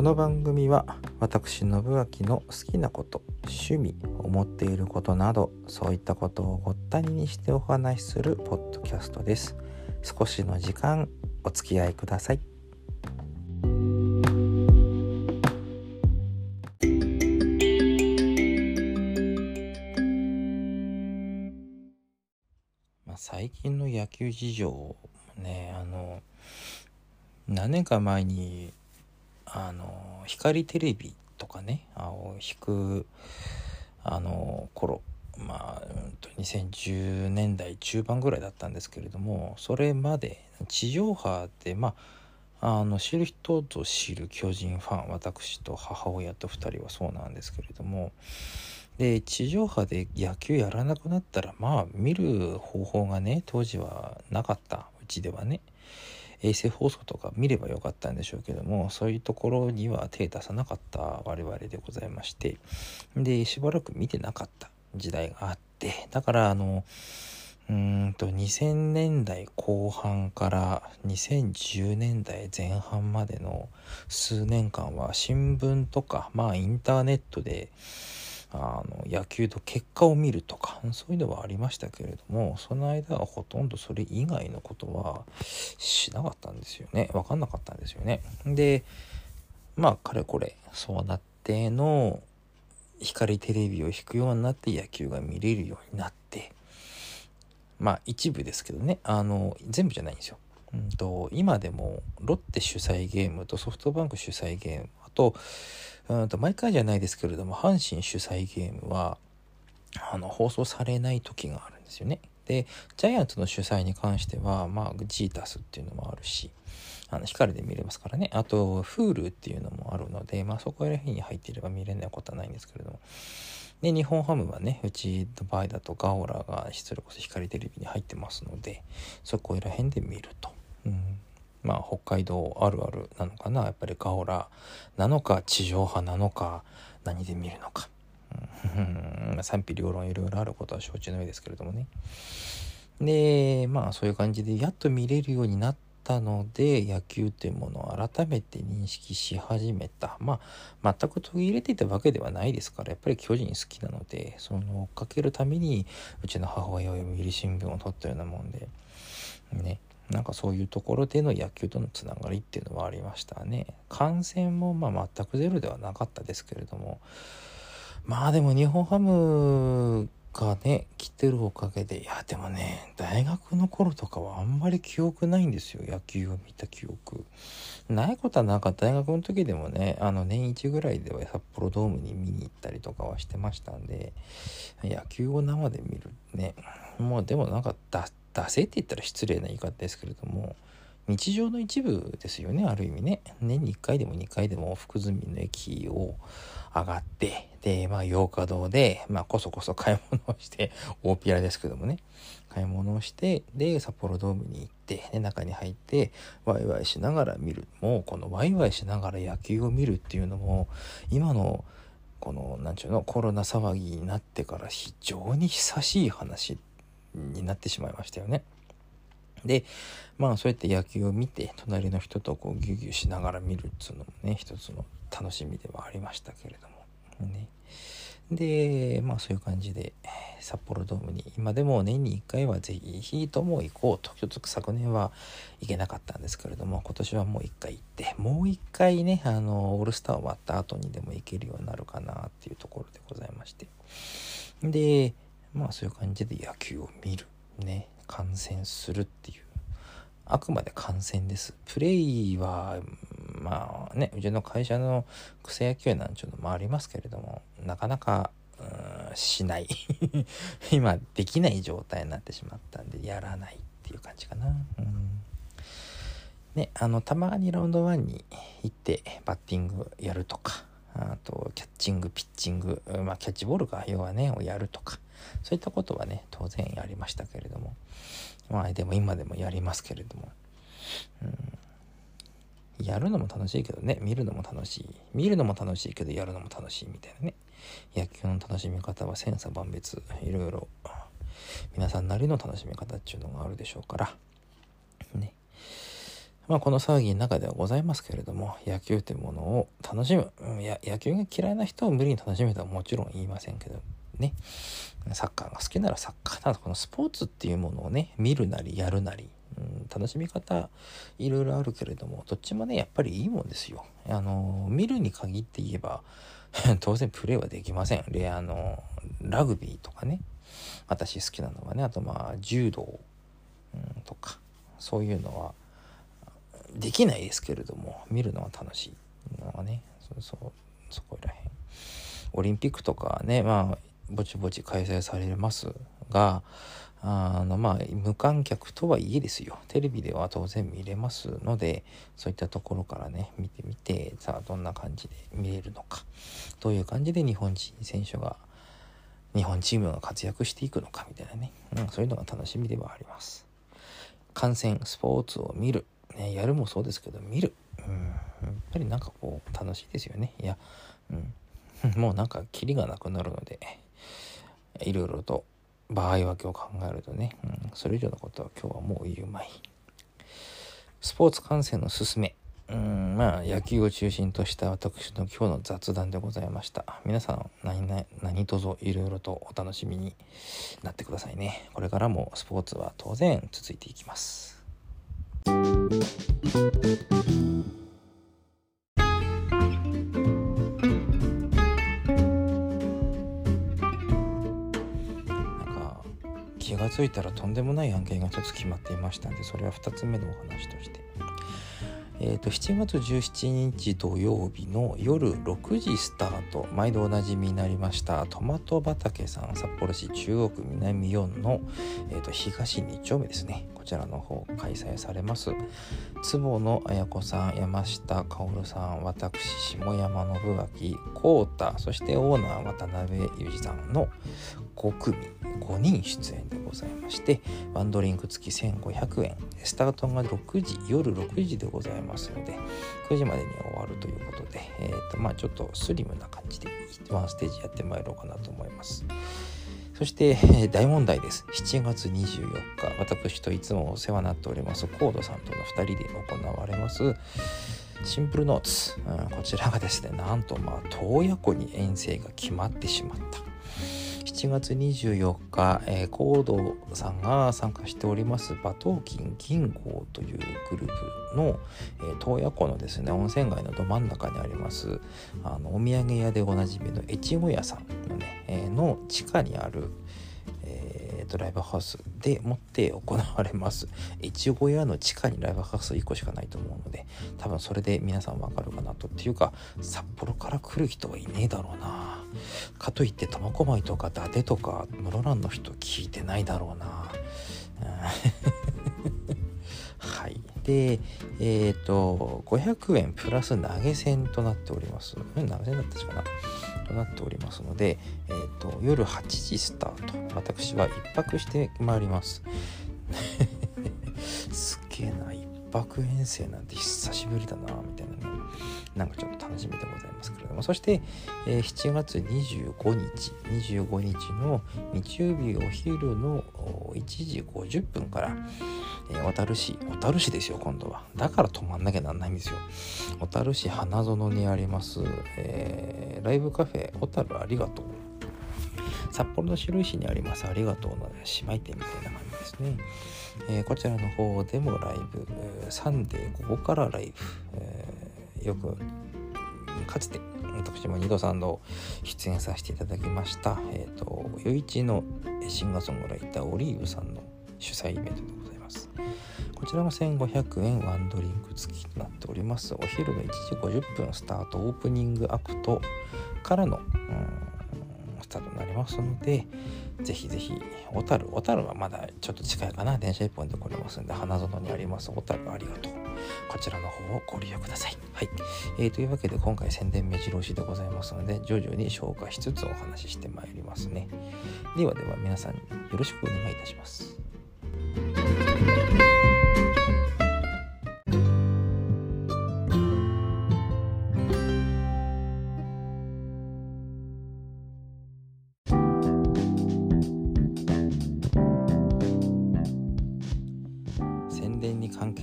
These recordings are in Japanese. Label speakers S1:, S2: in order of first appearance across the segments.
S1: この番組は私信明の好きなこと趣味思っていることなどそういったことをごったににしてお話しするポッドキャストです。少しの時間お付き合いください。まあ、最近の野球事情ねあの何年か前にあの光テレビとかねを引くあの頃まあ2010年代中盤ぐらいだったんですけれどもそれまで地上波でまああの知る人ぞ知る巨人ファン私と母親と2人はそうなんですけれどもで地上波で野球やらなくなったらまあ見る方法がね当時はなかったうちではね。衛星放送とか見ればよかったんでしょうけどもそういうところには手出さなかった我々でございましてでしばらく見てなかった時代があってだからあのうんと2000年代後半から2010年代前半までの数年間は新聞とかまあインターネットであの野球と結果を見るとかそういうのはありましたけれどもその間はほとんどそれ以外のことはしなかったんですよね。分かんなかったんですよね。でまあかれこれそうなっての光テレビを引くようになって野球が見れるようになってまあ一部ですけどね。あの全部じゃないんですよ。うんと今でもロッテ主催ゲームとソフトバンク主催ゲームあとうんと毎回じゃないですけれども阪神主催ゲームはあの放送されない時があるんですよね。でジャイアンツの主催に関してはまあジータスっていうのもあるしあの光で見れますからねあと Hulu っていうのもあるのでまあそこら辺に入っていれば見れないことはないんですけれどもで日本ハムはねうちの場合だとガオラがそれこそ光テレビに入ってますのでそこら辺で見ると。うん。まあ北海道あるあるなのかな？やっぱりガオラ。なのか地上波なのか何で見るのか、うん、賛否両論いろいろあることは承知の上ですけれどもね。でまあそういう感じでやっと見れるようになったので野球というものを改めて認識し始めた。まあ全く途切れていたわけではないですからやっぱり巨人好きなのでその追っかけるためにうちの母親は読売新聞を取ったようなもんでね。なんかそういうところでの野球とのつながりっていうのはありましたね。感染もまあ全くゼロではなかったですけれども、まあでも日本ハムがね、来てるおかげで、いやでもね、大学の頃とかはあんまり記憶ないんですよ、野球を見た記憶。ないことはなか。大学の時でもね、あの年一ぐらいでは札幌ドームに見に行ったりとかはしてましたんで、野球を生で見るね、もうでもなんかだ惰性って言ったら失礼な言い方ですけれども日常の一部ですよねある意味ね。年に1回でも2回でも福住の駅を上がってでまあ洋華堂でまあこそこそ買い物をして大ピアですけどもね。買い物をしてで札幌ドームに行ってで中に入ってワイワイしながら見る。もうこのワイワイしながら野球を見るっていうのも今のこの何ちゅうのコロナ騒ぎになってから非常に久しい話になってしまいましたよね。でまあそうやって野球を見て隣の人とこうギュギュしながら見るっつうのもね一つの楽しみではありましたけれども。ね。でまあそういう感じで札幌ドームに今でも年に1回はぜひとも行こうと。ちょっと昨年は行けなかったんですけれども今年はもう1回行ってもう1回ねあのオールスター終わった後にでも行けるようになるかなっていうところでございまして。でまあそういう感じで野球を見る。ね。観戦するっていう。あくまで観戦です。プレイはまあねうちの会社の草野球なんちゅうのもありますけれどもなかなかしない。今できない状態になってしまったんでやらないっていう感じかな。うん。ねあのたまにラウンド1に行ってバッティングやるとかあとキャッチングピッチングまあキャッチボールか要はねをやるとか。そういったことはね当然やりましたけれども。まあでも今でもやりますけれども、うん、やるのも楽しいけどね。見るのも楽しい。見るのも楽しいけどやるのも楽しいみたいなね。野球の楽しみ方は千差万別。いろいろ。皆さんなりの楽しみ方っていうのがあるでしょうから。ね。まあこの騒ぎの中ではございますけれども野球というものを楽しむ、うん、や野球が嫌いな人を無理に楽しめとはもちろん言いませんけど。ねサッカーが好きならサッカーなどこのスポーツっていうものをね見るなりやるなり、うん、楽しみ方いろいろあるけれどもどっちもねやっぱりいいもんですよ。あの見るに限って言えば 当然プレーはできません。であのラグビーとかね私好きなのはねあとまあ柔道、うん、とかそういうのはできないですけれども見るのは楽しいのがねそうそそこらへんオリンピックとかねまあぼちぼち開催されますがあのまあ無観客とはいえですよ。テレビでは当然見れますのでそういったところからね見てみてさあどんな感じで見れるのか。どういう感じで日本人選手が日本チームが活躍していくのかみたいなね、うん、そういうのが楽しみではあります。観戦スポーツを見る、ね、やるもそうですけど見る、うん、やっぱりなんかこう楽しいですよね。いや、うん、もうなんかキリがなくなるので。いろいろと場合分けを考えるとね、うん、それ以上のことは今日はもう言うまい。スポーツ観戦のすすめ。うんまあ野球を中心とした私の今日の雑談でございました。皆さん何何何卒いろいろとお楽しみになってくださいね。これからもスポーツは当然続いていきます。気が付いたらとんでもない案件が1つ決まっていましたんでそれは2つ目のお話として。えーと、7月17日土曜日の夜6時スタート。毎度おなじみになりましたトマト畑さん札幌市中央区南4の、えーと、東2丁目ですね。こちらの方開催されます。坪野綾子さん山下薫さん私下山信明浩太そしてオーナー渡辺裕二さんの5組5人出演でございましてワンドリンク付き1500円スタートが6時夜6時でございますので9時までに終わるということで、えーとまあ、ちょっとスリムな感じでワンステージやってまいろうかなと思います。そして、大問題です。7月24日、私といつもお世話になっております、コードさんとの2人で行われます、シンプルノーツ、うん、こちらがですね、なんと、まあ、洞爺湖に遠征が決まってしまった。7月24日、えー、コードさんが参加しております馬頭金銀行というグループの、えー、洞爺湖のですね温泉街のど真ん中にありますあのお土産屋でおなじみの越後屋さんのね、えー、の地下にある、えー、とライブハウスでもって行われます越後屋の地下にライブハウス1個しかないと思うので多分それで皆さんわかるかなとっていうか札幌から来る人はいねえだろうなかといって苫小牧とか伊達とか室蘭の人聞いてないだろうな。はい。で、えっ、ー、と、500円プラス投げ銭となっております。投げ銭だったしかなとなっておりますので、えっ、ー、と、夜8時スタート。私は1泊してまいります。すげえな、1泊遠征なんて久しぶりだな、みたいなね。なんかちょっと楽しみでございますけれどもそして、えー、7月25日25日の日曜日お昼の1時50分から、えー、小樽市小樽市ですよ今度はだから止まんなきゃなんないんですよ小樽市花園にあります、えー、ライブカフェ小樽ありがとう札幌の白石にありますありがとうの姉妹店みたいな感じですね、えー、こちらの方でもライブ、サンデー午後からライブ、えーよくかつて私も2度3度出演させていただきました。えっ、ー、と余一のシンガーソングライターオリーブさんの主催イベントでございます。こちらも1500円ワンドリンク付きとなっております。お昼の1時50分スタート。オープニングアクトからの、ますので、ぜひぜひ、小樽、小樽はまだちょっと近いかな、電車1本で来れますんで、花園にあります、小樽ありがとう。こちらの方をご利用ください。はい。えー、というわけで、今回宣伝目白押しでございますので、徐々に紹介しつつお話ししてまいりますね。ではでは、皆さんよろしくお願いいたします。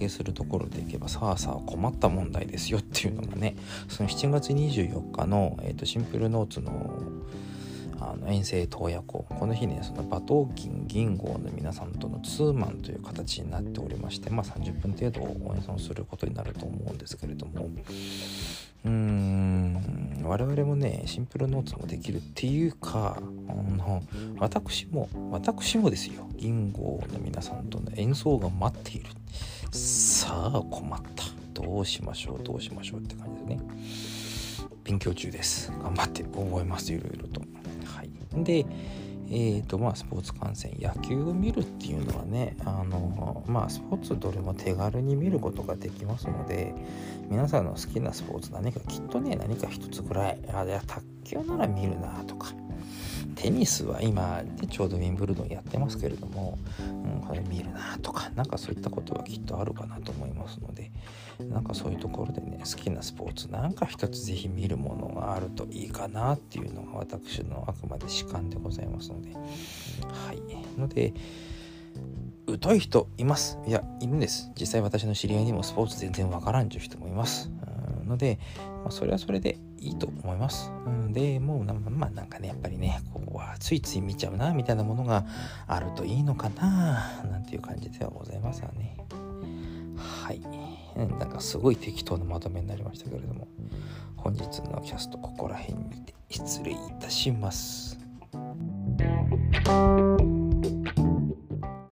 S1: 係するところでいけばさあさあ困った問題ですよっていうのがねその7月24日の、えーと、シンプルノーツのあの遠征洞爺湖この日ねその馬頭琴銀号の皆さんとのツーマンという形になっておりましてまあ30分程度お演奏することになると思うんですけれどもうーん我々もねシンプルノーツもできるっていうかあの私も私もですよ銀号の皆さんとの演奏が待っている。さあ困った。どうしましょうどうしましょうって感じですね。勉強中です。頑張って覚えますいろいろと。はい。でえーとまあ、スポーツ観戦野球を見るっていうのはねあの、まあ、スポーツどれも手軽に見ることができますので皆さんの好きなスポーツ何かきっとね何か一つぐらい。あいや卓球なら見るなとかテニスは今、ね、ちょうどウィンブルドンやってますけれども、うん、これ見るなとかなんかそういったことはきっとあるかなと思いますのでなんかそういうところでね好きなスポーツなんか一つ是非見るものがあるといいかなっていうのが私のあくまで主観でございますので。はい。ので疎い人います。いやいるんです。実際私の知り合いにもスポーツ全然わからんという人もいます。ので、まあ、それはそれでいいと思います。うん、でもうまあなんかねやっぱりねここはついつい見ちゃうなみたいなものがあるといいのかななんていう感じではございますがね。はい。なんかすごい適当なまとめになりましたけれども本日のキャストここら辺にて失礼いたします。